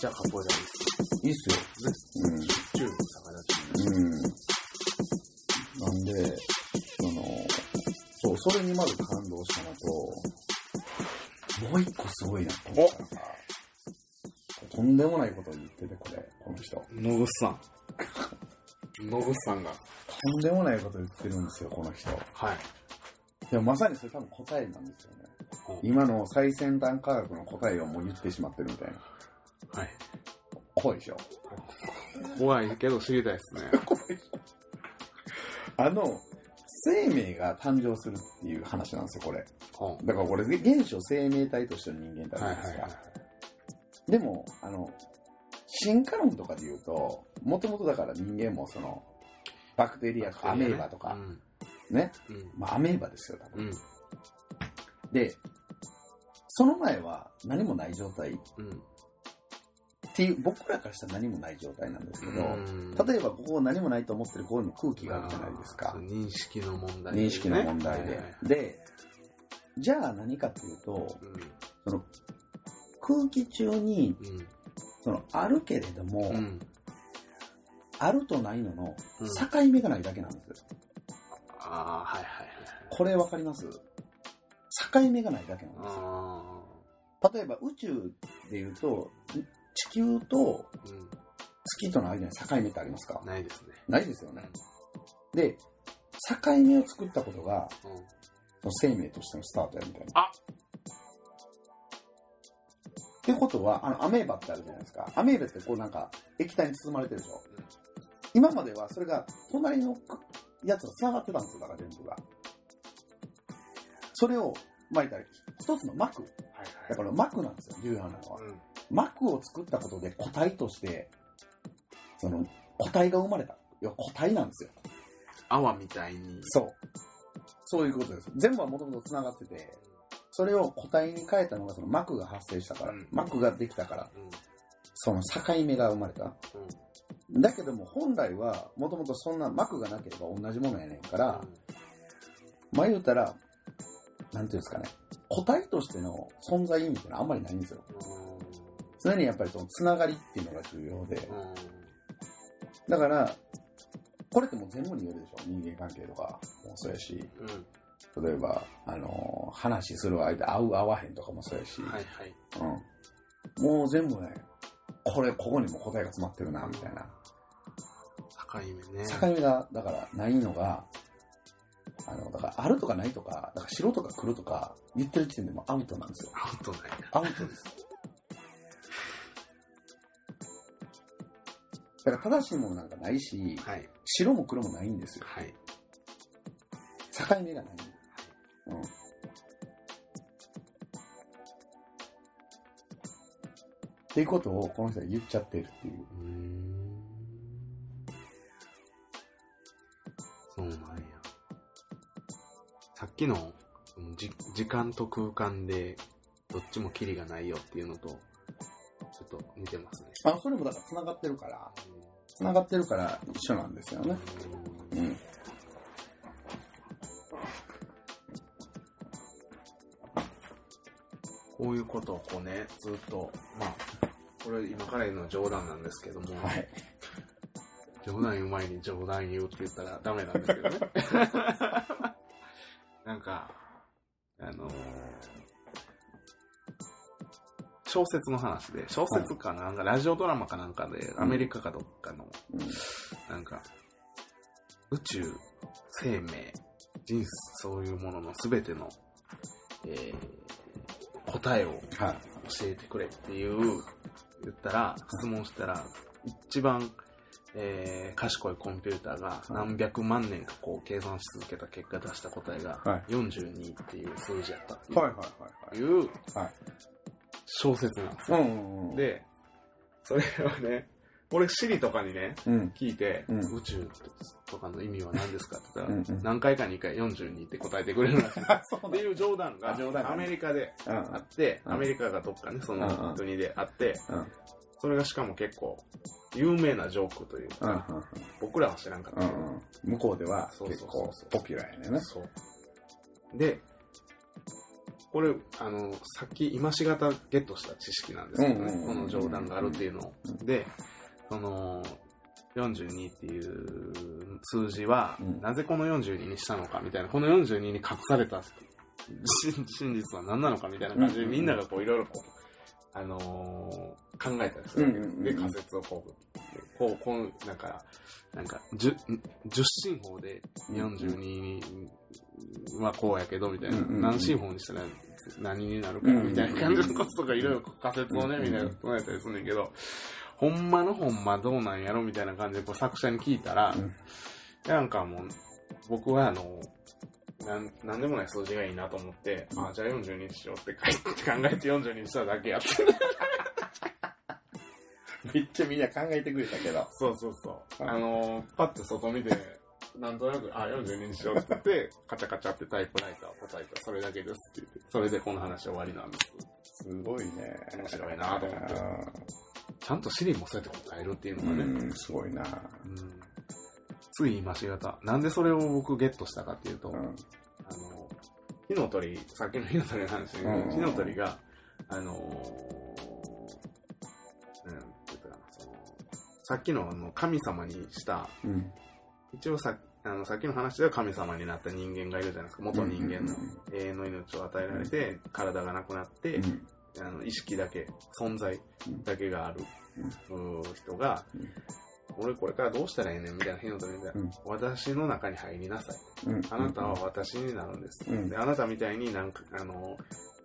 じゃあカポエラいいっすいいっすよ。ね。中の逆立ち。うん。うん。なんで、その、そう、それにまず感動したのと、もう一個すごいなと思ったのが、とんでもないことを言ってて、これ、この人。と野口さん。野口さんが。んでもないこと言ってるんですよ、この人。はい。でもまさにそれ多分答えなんですよね。今の最先端科学の答えをもう言ってしまってるみたいな。はい。怖いでしょ怖いけど知りたいですね。あの、生命が誕生するっていう話なんですよ、これ。はだからこれ、原初生命体としての人間っていあるじゃないですか。でも、あの、進化論とかで言うと、もともとだから人間もその、バクテリアとかアメーバとか、うん。ね。うん。まあアメーバですよ、多分。うん。で、その前は何もない状態っうん。ていう、僕らからしたら何もない状態なんですけど、うん例えばここ何もないと思ってるここに空気があるじゃないですか。認識の問題、認識の問題で。はいはいで、じゃあ何かっていうと、うん。その空気中に、うん。そのあるけれども、うん。あるとないののうん境目がないだけなんですよ。ああ、はいはいはい。これわかります？境目がないだけなんです例えば宇宙で言うと、地球と。月との間に境目ってありますか？ないですね。ないですよね。で、境目を作ったことが、うん。生命としてのスタートやみたいな。あってことは、あの、アメーバってあるじゃないですか。アメーバってこうなんか液体に包まれてるでしょ。うん今まではそれが隣のやつが繋がってたんですよ、だから全部が。それを巻いたら、一つの膜。はいだから膜なんですよ、重要なのは。うん。膜を作ったことで個体として、その、個体が生まれた。要は個体なんですよ。泡みたいに。そう。そういうことです。全部はもともと繋がってて、それを個体に変えたのがその膜が発生したから、うん膜ができたから、うん。その境目が生まれた。うん。だけども本来は、もともとそんな膜がなければ同じものやねんから、まあ言うたら、なんていうんですかね、個体としての存在意味ってのはあんまりないんですよ。常にやっぱりそのつながりっていうのが重要で。だから、これってもう全部に言えるでしょ人間関係とかもそうやし、うん。例えば、あのー話する相手合う合わへんとかもそうやし、はいはい。うん。もう全部ね、これ、ここにも答えが詰まってるな、みたいな。境目ね。境目が、だから、ないのが、あの、だから、あるとかないとか、だから白とか黒とか言ってる時点でもうアウトなんですよ。アウトないアウトです。だから正しいものなんかないし、な。はい。白も黒もないんですよ。はい。境目がない。うん。っていうことをこの人は言っちゃってるっていう。う。そうなんや。さっきのじ時間と空間で、どっちもキリがないよっていうのと、ちょっと似てますね。あ、それもだから繋がってるから、繋がってるから一緒なんですよね。うん。こういうことをこうね、ずっと、まあ、これ今から言うのは冗談なんですけども、はい。冗談言う前に冗談言うって言ったらダメなんですけどね。なんか、あのー小説の話で、小説かな、なんかラジオドラマかなんかで、アメリカかどっかの、うん。なんか、宇宙、生命、人生、そういうもののすべての、えー答えをはい。教えてくれっていう、言ったら、質問したら、一番、えー賢いコンピューターが何百万年かこう計算し続けた結果出した答えがはい。42っていう数字やったっていう,、はいはいはいはい小説なんですよ。はい。うんうんうん。、で、それをね、俺、シリとかにね、うん。聞いて、うん宇宙とかの意味は何ですかって言ったら、うんうん何回かに1回42って答えてくれるらしい。っていう冗談がアメリカでうんあって、うんアメリカがどっかね、その国であって、うん。それがしかも結構有名なジョークといううんか、僕らは知らんかったけど、うんうん。向こうでは結構ポピュラーやね。そう。で、これ、あの、さっき今しがたゲットした知識なんですけどね、この冗談があるっていうのを。で、その、42っていう数字は、うん。なぜこの42にしたのかみたいな、この42に隠された真真実は何なのかみたいな感じで、みんながこういろいろこう、あのー考えたりするわけです。うんうんうん。で、仮説をこう、こう、こう、だから、なんか、十、十進法で42はこうやけど、みたいな。うんうんうん。何進法にしたら何になるか、みたいな感じのこととかいろいろ仮説をね、みたいな唱えたりするんだけど、ほんまのほんまどうなんやろみたいな感じでこう作者に聞いたら、うん。なんかもう、僕はあの、なんなんでもない数字がいいなと思って、あ、じゃあ42にしようって考えて42にしただけやって。めっちゃみんな考えてくれたけど。そうそうそう。うんあの、パッて外見て、なんとなく、あ、42にしようって言って、カチャカチャってタイプライターを叩いた、それだけですって言って、それでこの話終わりなんです。すごいね。面白いなと思ってちゃんとシリもそうやって答えるっていうのうがね、ん、すごいな。うんつい今しがた。なんでそれを僕ゲットしたかっていうと、うん。あの、火の鳥、さっきの火の鳥の話だけど、うん。火の鳥が、あのん、なんて言ったかな、その、さっきのあの神様にした、うん。一応さあのさっきの話では神様になった人間がいるじゃないですか、元人間の永遠の命を与えられて、体がなくなって、うん。あの意識だけ、存在だけがある、人が、うん俺これからどうしたらいいねんみたいな火の鳥みたいな、うん私の中に入りなさい。うん。あなたは私になるんです。うんであなたみたいになんか、あの、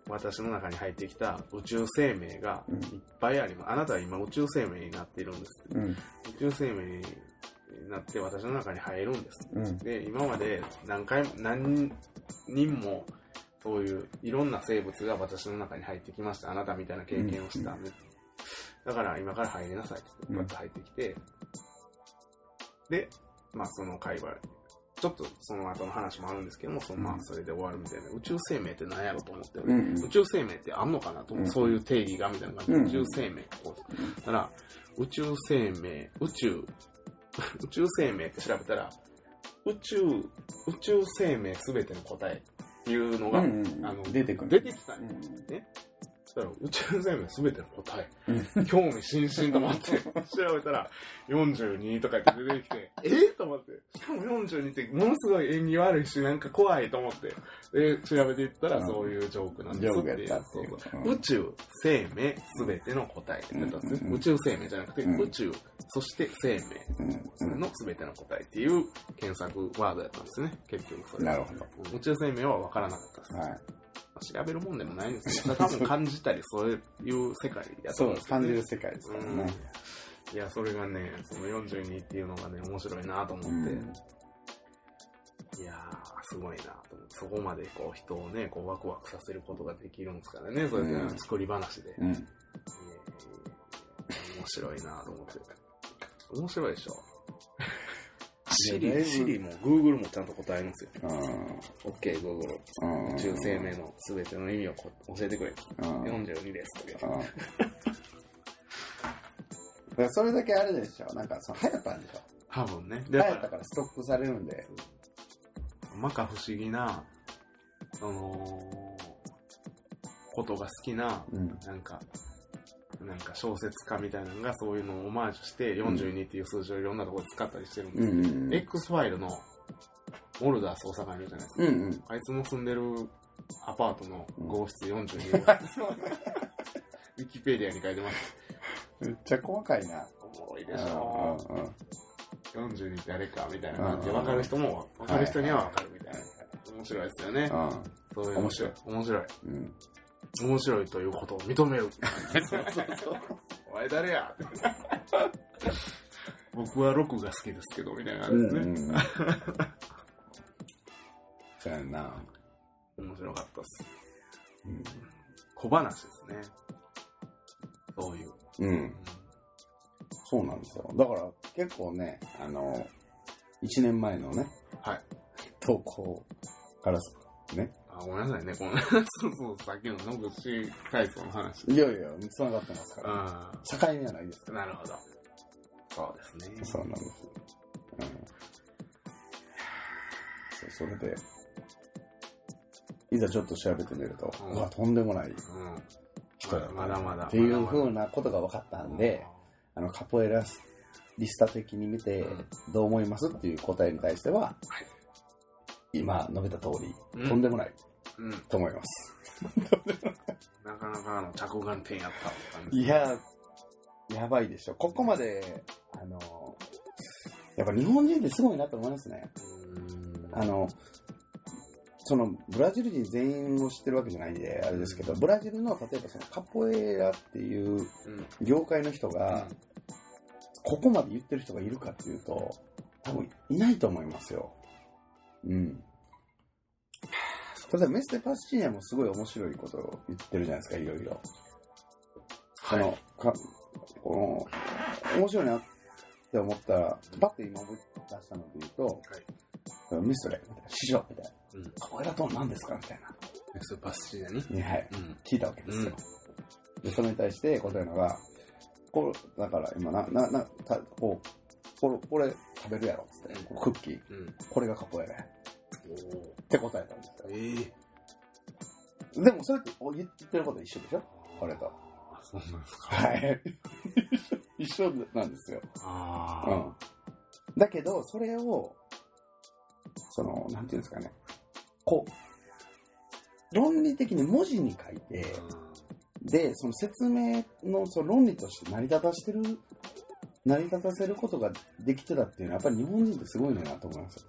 私の中に入ってきた宇宙生命がうんいっぱいあります。あなたは今宇宙生命になっているんです。うん。宇宙生命になって私の中に入るんです。うん。で、今まで何回も、何人も、そういういろんな生物が私の中に入ってきました。あなたみたいな経験をした。うだから今から入りなさいって言って、バッと入ってきて、で、まあその会話、ちょっとその後の話もあるんですけども、そのまあうんそれで終わるみたいな、宇宙生命って何やろと思って、うん宇宙生命ってあんのかなと思う、うんそういう定義がみたいな感じで、うん宇宙生命こうだから、宇宙生命、宇宙、宇宙生命って調べたら、宇宙、宇宙生命すべての答えっていうのが、うん。あの出てくる。出てきたんようん。そしたら宇宙生命すべての答え、うん。興味津々と思って 調べたら42とかって出てきて、え？ー、と思って、しかも42ってものすごい縁起悪いし、なんか怖いと思って、で、調べていったらうん。そういうジョークなんジですっていう。ん。宇宙、生命、すべての答えって言ったんですね。うん。うんうん宇宙生命じゃなくて、うん。宇宙、そして生命。のすべての答えっていう検索ワードやったんですね、結局それ。なるほど。宇宙生命は分からなかったです。はい。調べるもんでもないんですけど、多分感じたりそういう世界やと思うんですよね感じる世界ですからね。いや、それがね、その42っていうのがね、面白いなと思って、うんいやー、すごいなと思って、そこまでこう人をね、こうワクワクさせることができるんですからね、そうやって作り話で。うん。いやいやいや面白いなと思って。面白いでしょ。シリ、いやだいぶシリもちゃんと答えますよ。うん。OK、Google。うん宇宙生命の全ての意味をこ教えてくれ。うん42ですとか言って。だからそれだけあれでしょなんかその流行ったんでしょ多分ね。流行ったからストックされるんで。まか不思議な、その、ことが好きな、うん。なんか、なんか小説家みたいなのがそういうのをオマージュして42っていう数字をいろんなところで使ったりしてるんですうんうんうん。X ファイルのモルダー捜査官いるじゃないですか。うんうん。あいつの住んでるアパートの号室42号、ウィキペディアに書いてます。めっちゃ細かいな。おもろいでしょ。うんうん42って誰かみたいな感じでうん分かる人も分かる人には分かるみたいな。面白いですよね。うん。そういうの面白い。面白い。うん。面白いということを認める。お前誰や？僕はロクが好きですけど、みたいな感じですね。うん。そうやんな。面白かったっす。うん小話ですね。そういう。うん。そうなんですよ。だから結構ね、あの、1年前のね、はい。投稿からね。あ、ごめんなさいね。このそうそう、さっきの野口体操の話。いやいや、繋がってますから。あ境目はないですあ、なるほど。そうですね。そうなんです。うん。そう、それで、いざちょっと調べてみると、うんうわ、とんでもないうん。まだまだ。っていうまだまだ風なことが分かったんで、あの、カポエラリスタ的に見て、どう思いますっていう答えに対しては、はい今述べた通り、うんとんでもないうん。と思います。なかなかの着眼点やったって感じ。いや、やばいでしょ。ここまで、あの、やっぱ日本人ってすごいなと思いますね。うんあの、そのブラジル人全員を知ってるわけじゃないんで、あれですけど、ブラジルの例えばそのカポエラっていううん。業界の人が、ここまで言ってる人がいるかっていうと、多分いないと思いますよ。うん。例えばメステ・パスチーニャもすごい面白いことを言ってるじゃないですか、いろいろ。その、か、この、面白いなって思ったら、パッと今思い出したので言うと、はい。ミストレ、師匠、みたいな。うん。カポエラとは何ですかみたいな。メスパスチーナに？はい。うん。聞いたわけですよ。で、それに対して答えるのが、これ、だから今な、な、な、たこう、これ、これ食べるやろっつって、こうクッキー、うん。これがカポエラやって答えたんですよ。ええ。でもそれってお言ってること一緒でしょ？これと。あ、そうなんですか。はい。一緒なんですよ。ああ。うん。だけど、それを、その、なんていうんですかね。こう、論理的に文字に書いて、で、その説明のその論理として成り立たしてる、成り立たせることができてたっていうのは、やっぱり日本人ってすごいねなと思いますよ。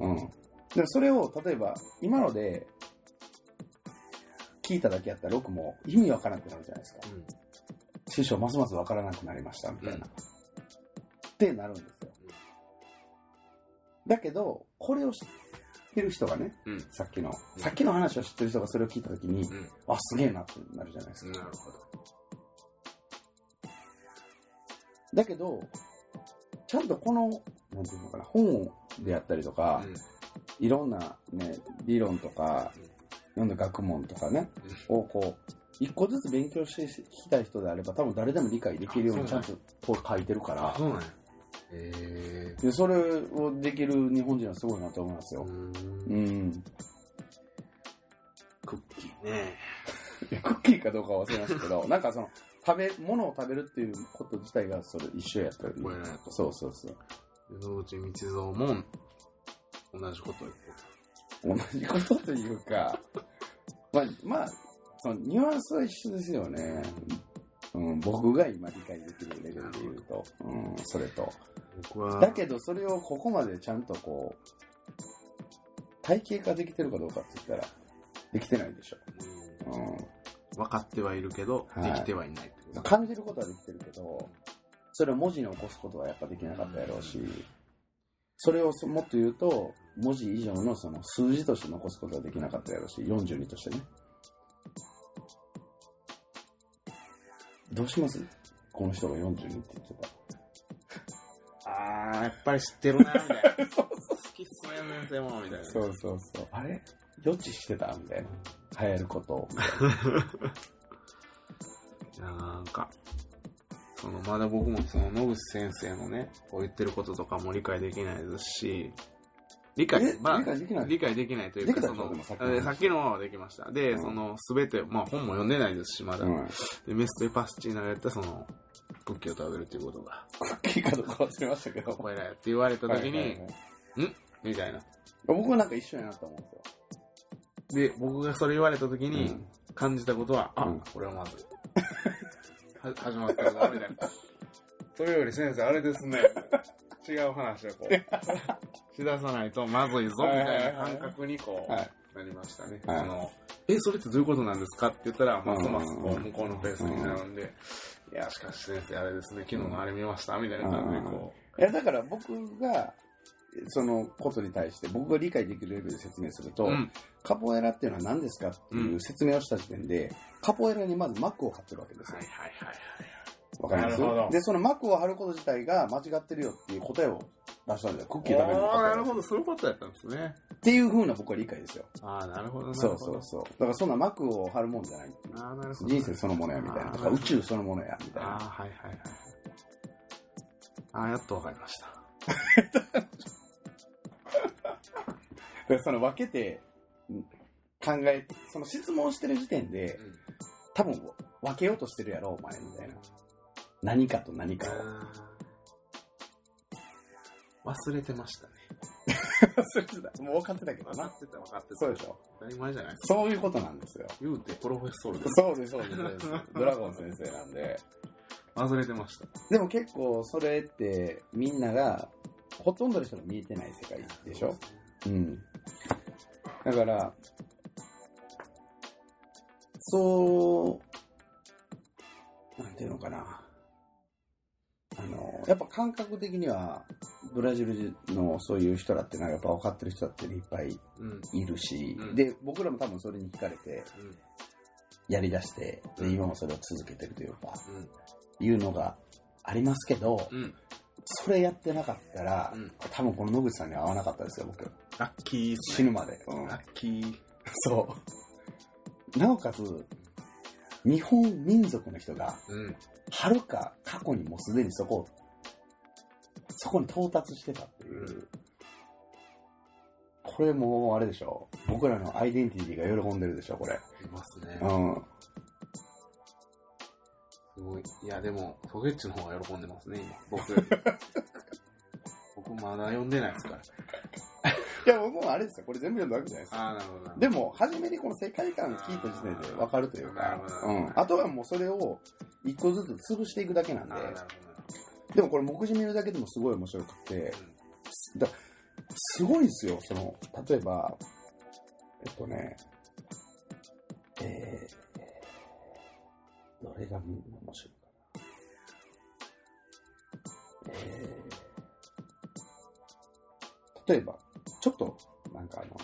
うん。でもそれを、例えば、今ので、聞いただけやったら、僕も意味わからなくなるじゃないですか。うん。師匠、ますますわからなくなりました、みたいな。うんってなるんですよ。だけど、これを知ってる人がね、うん。さっきの、うんさっきの話を知ってる人がそれを聞いたときに、うん。あ、すげえなってなるじゃないですか。なるほど。だけど、ちゃんとこの、なんていうのかな、本であったりとか、いろんなね、理論とか、うんいろんな学問とかね、をこう、一個ずつ勉強して聞きたい人であれば、多分誰でも理解できるようにちゃんとこう書いてるから、そうなんや。へえ。でそれをできる日本人はすごいなと思いますよ。うんうん。クッキーね。いやクッキーかどうかは忘れましたけど、なんかその、食べ、物を食べるっていうこと自体がそれ一緒やったり。これねと。そうそうそう。野口道蔵も同じこと言って同じことというか、まあ、まあ、そのニュアンスは一緒ですよね。うん、僕が今理解できるレベルで言うと、うん、それと。だけど、それをここまでちゃんとこう、体系化できてるかどうかって言ったら、できてないでしょ。うん。う分かってはいるけど、はい。できてはいない感じることはできてるけど、それを文字に起こすことはやっぱできなかったやろうし、それをそもっと言うと、文字以上のその数字として残すことはできなかったやろうし、42としてね。どうします？この人が42って言ってた。あー、やっぱり知ってるな、みたいな。好きっすね、先生も、みたいな。そうそうそう。あれ？予知してたみたいな。流行ることを。いや、なんか、その、まだ僕もその野口先生のね、こう言ってることとかも理解できないですし、理解え、まあ理、解できない？理解できないというか、そのさっきの話えさっきのはできました。で、うんその、すべて、まあ本も読んでないですし、まだ。うん。で、メステパスチーナがやったその、クッキーを食べるっていうことが、クッキーかどうか忘れましたけど。これだよって言われた時に、はいはいはいみたいな。僕はなんか一緒やなと思うんですよ。で、僕がそれ言われた時にうん感じたことは、あ、うんこれはまずい。は始まったぞ、みたいな。それより先生、あれですね。違う話をこう、しださないとまずいぞ、みたいな感覚にこう、はい。なりましたね。はい。あの、え、それってどういうことなんですかって言ったら、ますますこう向こうのペースになるんで、いや、しかし先生、あれですね、昨日のあれ見ましたみたいな感じでこいや、だから僕が、そのことに対して僕が理解できるレベルで説明すると、う、うん、カポエラっていうのは何ですかっていう説明をした時点で、カポエラにまず膜を張ってるわけですよ。はい。はいはいはい。わかります？で、その膜を張ること自体が間違ってるよっていう答えを出したんだよ。クッキー食べるのおーなる答ほど、そういうことやったんですね。えっていう風な僕は理解ですよ。ああ、なるほど、そほど。うそうそう。だからそんな膜を張るもんじゃない。ああ、なるほど。人生そのものやみたいな。とか宇宙そのものやみたいああ、な。はいはいはい。ああ、やっとわかりました。だからその分けてん考考え、その質問してる時点で、うん多分分けようとしてるやろ、お前みたいな。何かと何かを。忘れてましたね。それもう分かってたけどな。分かってた分かってた。そうでしょ。当たり前じゃないですか。そういうことなんですよ。言うてプロフェッソールでそうです、そうですそうです。ドラゴン先生なんで。忘れてました。でも結構それってみんなが、ほとんどの人が見えてない世界でしょ？うん。だから、そう、なんていうのかな。やっぱ感覚的には、ブラジルのそういう人だってなんかやっぱ分かってる人だっていっぱいうん。いるし、うんで、僕らも多分それに惹かれてうん。やり出して、で、うん今もそれを続けてるというか、うん。いうのがありますけど、うん。それやってなかったら、うん多分この野口さんには会わなかったですよ、僕。ラッキーね。死ぬまで。うんラッキー。そう。なおかつ、日本民族の人が、うん。はるか過去にもうすでにそこを、そこに到達してたっていう。うんこれもうあれでしょ。僕らのアイデンティティが喜んでるでしょ、これ。いますね。うん。すごい。いや、でも、ソゲッチの方が喜んでますね、今。僕。僕まだ読んでないですから。いや、僕もあれですよ。これ全部読んだわけじゃないですか。ああ、なるほどな。でも、初めにこの世界観を聞いた時点で分かるというかうん。あとはもうそれを一個ずつ潰していくだけなんでなるほどでもこれ目次見るだけでもすごい面白くて、だすごいですよ、その、例えば、えっとね、えー、どれが面白いかな。えー、例えば、ちょっと、なんかあの、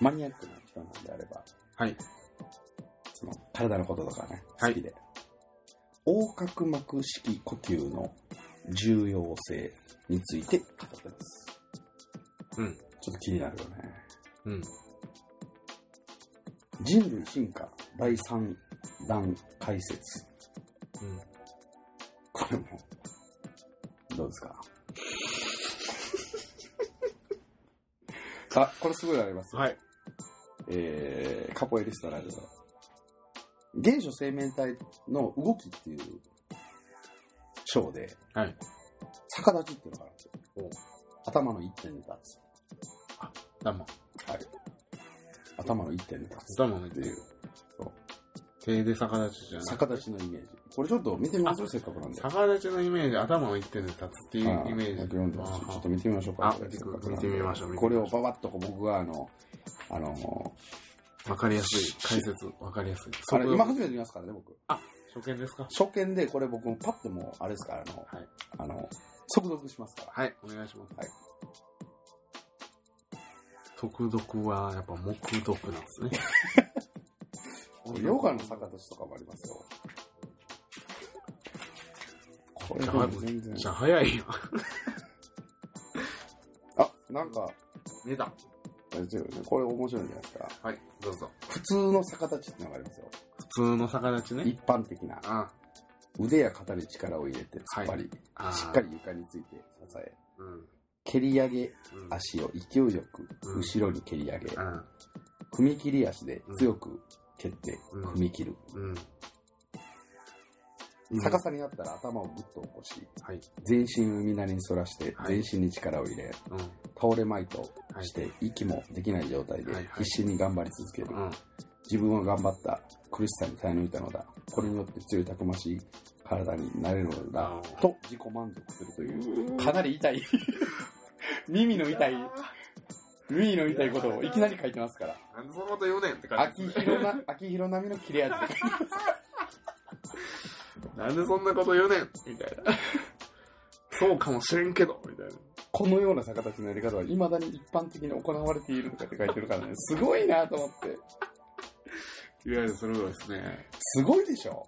マニアックな人なんであれば、はい。その、体のこととかね、はい好きで。横隔膜式呼吸の重要性について語ってます。うん。ちょっと気になるよね。うん。人類進化第3弾解説。うん。これも、どうですか？あ、これすごいありますよ。はい。えー、カポエリストライブ原初生命体の動きっていう章で、はい。逆立ちっていうのがあるんですよお。頭の一点で立つ。頭。はい。頭の一点で立つ。頭のっていう、そう。手で逆立ちじゃない。逆立ちのイメージ。これちょっと見てみますせっかくなんで。逆立ちのイメージ、頭を一点で立つっていうイメージ。148あちょっと見てみましょうか。あこれ見てみましょうこれをばばっと僕があの、あの、わかりやすい。解説、わかりやすい。あれ今速初めて見ますからね、僕。初見ですか？初見でこれ僕パッてもう、あれですから、あの、はい。あの、速読しますから。はい、お願いします。はい。特読はやっぱ目読なんですね。ヨガの逆立ちとかもありますよ。これ全然じ。ゃあ早いよ。あ、なんか、見えた。え違うねこれ面白いんじゃないですか。はい、どうぞ。普通の逆立ちっていうのがありますよ。普通の逆立ちね。一般的な。あ腕や肩に力を入れて突っ張り、あーしっかり床について支え、うん。蹴り上げうん。足を勢いよくうん後ろに蹴り上げ、うん。踏み切り足で強く蹴ってうん踏み切る。うん。逆さになったら頭をぐっと起こし、はい。全身を海なりに反らしてはい全身に力を入れ、うん。倒れまいとして息もできない状態ではいはい必死に頑張り続ける。うん。自分は頑張った苦しさに耐え抜いたのだ。これによって強いたくましい体になれるのだと自己満足するという、かなり痛い、耳の痛い、耳の痛いことをいきなり書いてますから。なんでそんなこと言うねんって感じ秋広な、秋広並みの切れ味で書いてます。なんでそんなこと言うねんみたいな。そうかもしれんけど、みたいな。このような逆立ちのやり方は未だに一般的に行われているとかって書いてるからね、すごいなと思って。いわゆるそれはですね。すごいでしょ？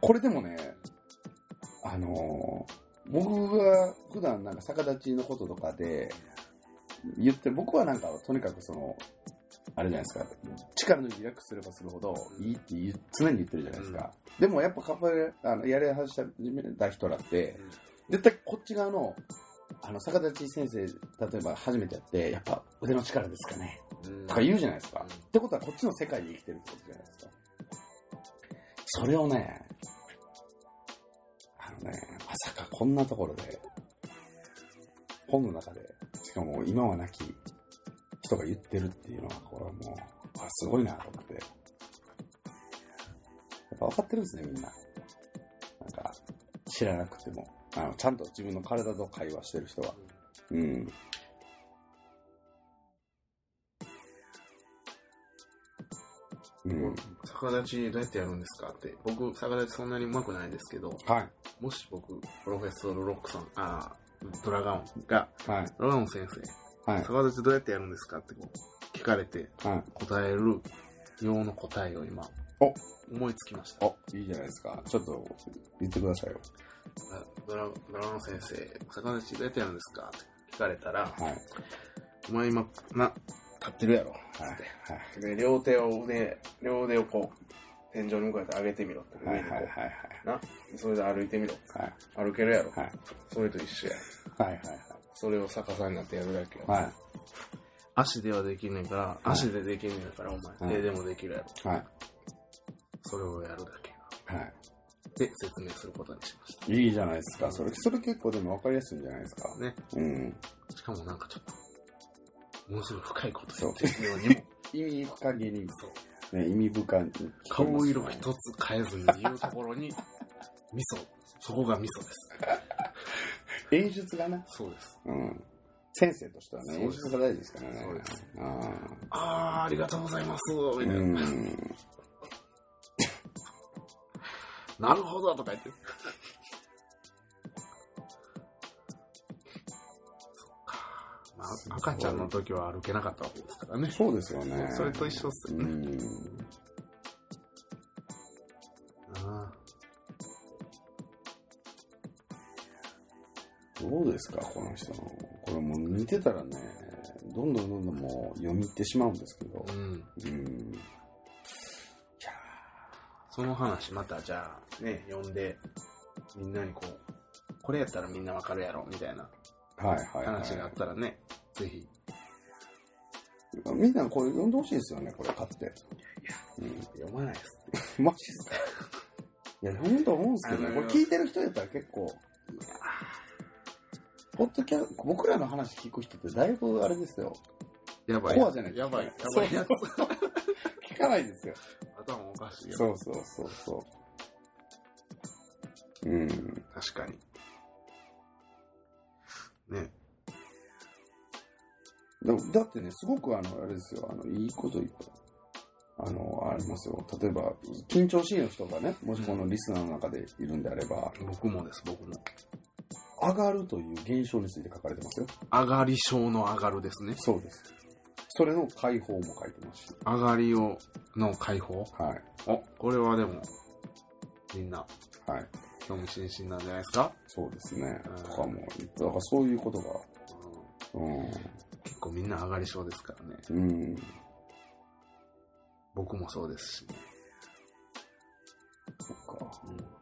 これでもね、あのー僕が普段なんか逆立ちのこととかで言って、僕はなんかとにかくその、あれじゃないですか、力抜いてリラックスすればするほどいいって常に言ってるじゃないですか。でもやっぱカポエラあのやり始めた人らって、絶対こっち側のあの、逆立ち先生、例えば初めてやって、やっぱ腕の力ですかね。うんとか言うじゃないですか。うんってことはこっちの世界で生きてるってことじゃないですか。それをね、あのね、まさかこんなところで、本の中で、しかも今はなき人が言ってるっていうのは、これはもう、あすごいなと思って。やっぱ分かってるんですね、みんな。なんか、知らなくても。あの、ちゃんと自分の体と会話してる人は。うん。うん。逆立ちどうやってやるんですかって。僕、逆立ちそんなに上手くないですけど、はい。もし僕、プロフェッソールロックさん、あードラガオンが、はい。ドラガオン先生、はい。逆立ちどうやってやるんですかってこう聞かれてはい。答える用の答えを今、お思いつきました。お、いいじゃないですか。ちょっと言ってくださいよ。あドラドラゴン先生、逆立ちどうやってやるんですかって聞かれたら、はい。お前今、な、立ってるやろ。はい。で、両手を腕、両腕をこう、天井に向かって上げてみろって。はい。上にこはい。はい。うな。それで歩いてみろ。はい。歩けるやろ。はい。それと一緒や。はい。はい。それを逆さになってやるだけよ。はい。足ではできんねんから、足でできんねんから、お前、はい手でもできるやろ。はい。それをやるだけ。はい。で、説明することにしました。いいじゃないですか。それ、それ結構でも分かりやすいんじゃないですか。ね。うん。しかもなんかちょっと、ものすごい深いことそう言ってるようにも、意味深げに、ね、意味深に。顔色一つ変えずに言うところに、味噌。そこが味噌です。演出がね。そうです。うん。先生としてはね、演出が大事ですからね。そうですああー、ありがとうございます。み。たいな。うん。なるほどとか言って。赤ちゃんの時は歩けなかったわけですからね。そうですよね。それと一緒っすよね。うん。あどうですか、この人の。これもう見てたらね、どんどんどんどんもう読み入ってしまうんですけどー。うん。うん。いやその話またじゃあね、読んで、みんなにこう、これやったらみんなわかるやろ、みたいなーはいはい、はい。話があったらね、ぜひ。みんなこれ読んでほしいですよね、これ買って。うん。読まないです。マジですか？いや、読むと思うんですけどね。これ聞いてる人やったら結構、ポッドキャ僕らの話聞く人ってだいぶあれですよ。やばい。コアじゃないやばい。やそうばいやつ。聞かないですよ。頭おかしいよ。そうそうそうそう。うん。確かに。ね。でもだってね、すごくあの、あれですよ、あの、いいこと言った。あの、ありますよ。例えば、緊張しいの人がね、もしこのリスナーの中でいるんであれば、僕もです、僕も。上がるという現象について書かれてますよ。上がり症の上がるですね。そうです。それの解放も書いてますし。上がりを、の解放？はい。お、これはでも、みんな、はい。興味津々なんじゃないですか、そうですねうん。とかも、だからそういうことが、うんう結構みんな上がり症ですからね。ん。うん。僕もそうですしね。そっか。うん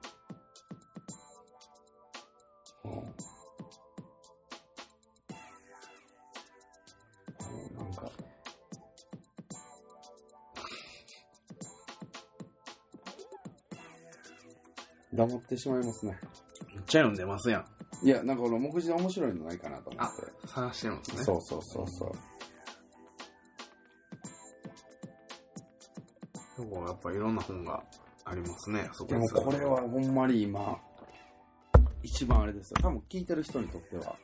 うん。うんなんか、黙ってしまいますね。めっちゃ読んでますやん。いや、なんかこの目次で面白いのないかなと思って。探してるんですね。そうそうそうそう。でもやっぱいろんな本がありますね。そでもこれはほんまに今、一番あれですよ。多分聞いてる人にとっては、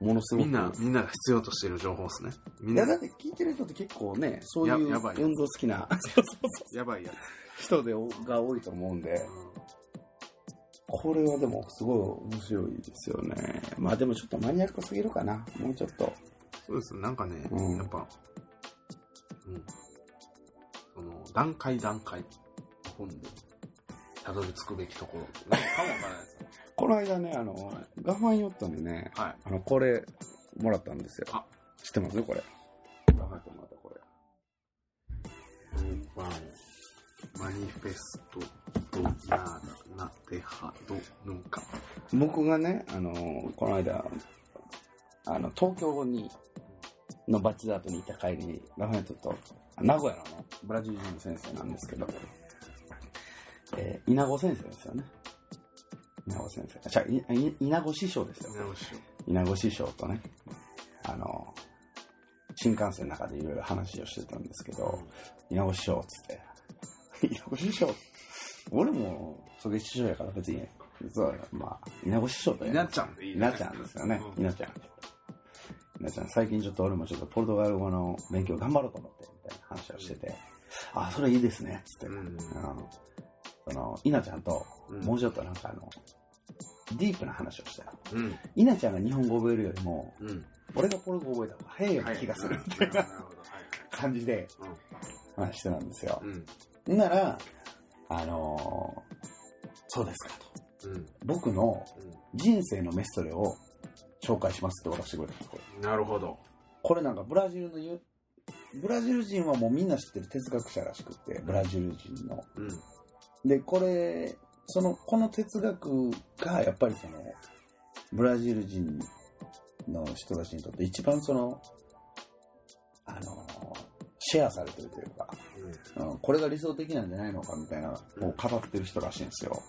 ものすごく。みんな、みんなが必要としてる情報ですね。みいや、んなだ、って聞いてる人って結構ね、そういう運動好きな やばいや人でが多いと思うんで、これはでもすごい面白いですよね。まあでもちょっとマニアックすぎるかな。もうちょっと。つ。そうです。なんかね、うんやっぱ、うん。その、段階段階の本で、たどり着くべきところ、なんかもわからないですよ。この間ね、あの、ガファンヨットにね、はい。あの、これ、もらったんですよ。あ知ってます？これ。ガファンヨットもらったこれ。マニフェスト、ド、ナーダ、ナ、テハ、ド、ヌンカ。僕がね、あの、この間、あの、東京に、のバチザートにいた帰りに、ラファエットと、名古屋のね、ブラジル人の先生なんですけど、えー、稲子先生ですよね。稲子先生。じゃあ、稲子師匠ですよ。直しよ稲子師匠とね、あの、新幹線の中でいろいろ話をしてたんですけど、稲子師匠っつって、稲子師匠俺も、それ師匠やから別に、そうまあ、稲子師匠と稲ちゃんでいい稲ちゃんですよね。うん稲ちゃん。稲ちゃん、最近ちょっと俺もちょっとポルトガル語の勉強頑張ろうと思って、みたいな話をしてて、あ、それいいですね、つって。うんうんその、稲ちゃんと、うんもうちょっとなんかあの、ディープな話をしたよ。うん。稲ちゃんが日本語覚えるよりも、うん。俺がポルト語覚えた方が早いような気がするみたいな。感じではい。話してたんですよ。うん。うん。なら、あのーそうですかと。うん。僕の人生のメストレを紹介しますって渡してくれたんですこれうん。なるほど。これなんかブラジルの言う、ブラジル人はもうみんな知ってる哲学者らしくって、ブラジル人の。うん。で、これ、その、この哲学がやっぱりその、ブラジル人の人たちにとって一番その、あの、シェアされてるというか、うん、これが理想的なんじゃないのかみたいな、を語ってる人らしいんですよ。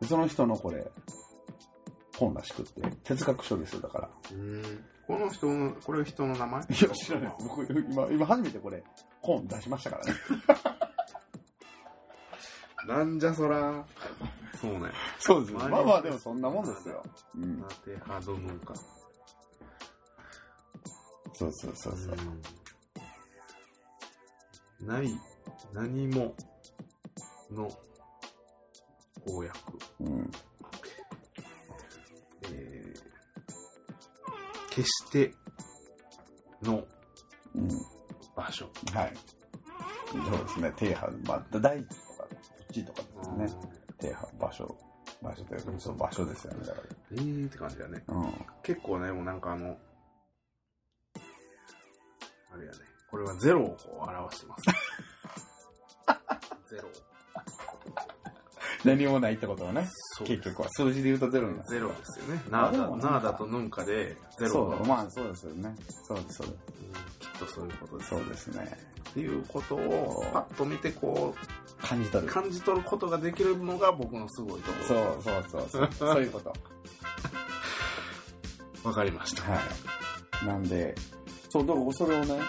でその人のこれ、本らしくって、哲学書ですよ、だから。うん。この人の、これ人の名前？いや、知らないです。僕、今、今初めてこれ、本出しましたからね。なんじゃそら。そうね。そうですまあまあまあ、でもそんなもんですよ。うんナ。テハドムか。そうそうそうそう。うんない、何もの公約。うん。えー決してのうん。場所。はい。そうですね。停波、まあ、大地とか、土地とかですね。停波、場所。場所というか、そう、場所ですよね。だかえーって感じだね。ら。うん。結構ね、もうなんかあの、あれやね。これはゼロをこう表してます。ゼロ。何もないってことはね。そう結局は。数字で言うとゼロになる。ゼロですよね。ナーダ、ナーダとヌンカでゼロそう、がまあそうですよね。そうです、そうです。うんきっとそういうことです。そうですね。っていうことをパッと見てこう感じ取る。感じ取ることができるのが僕のすごいところ。そうそうそうそう。そういうこと。わかりました。はい。なんで、そう、だからそれをね、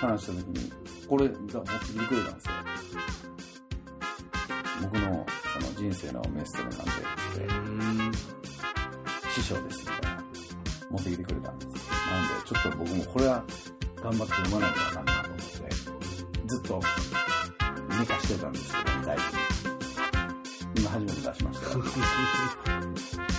話した時に、これが持ってきてくれたんですよ。僕のその人生のメストレなんで、うん。師匠ですみたいな、持ってきてくれたんです。なんで、ちょっと僕もこれは頑張って読まないとあかんなと思って、ずっと寝かしてたんですけど、大事に。今初めて出しました。